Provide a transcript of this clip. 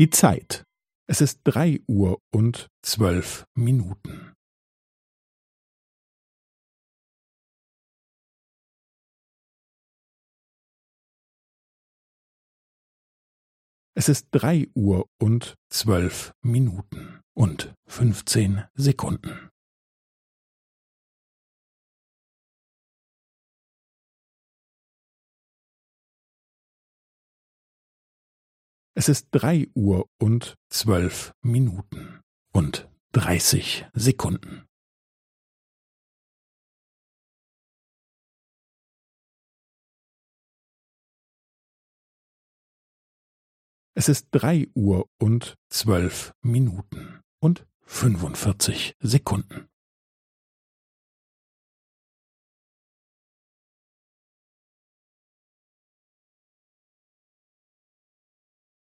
Die Zeit. Es ist drei Uhr und zwölf Minuten. Es ist drei Uhr und zwölf Minuten und fünfzehn Sekunden. Es ist drei Uhr und zwölf Minuten und dreißig Sekunden. Es ist drei Uhr und zwölf Minuten und fünfundvierzig Sekunden.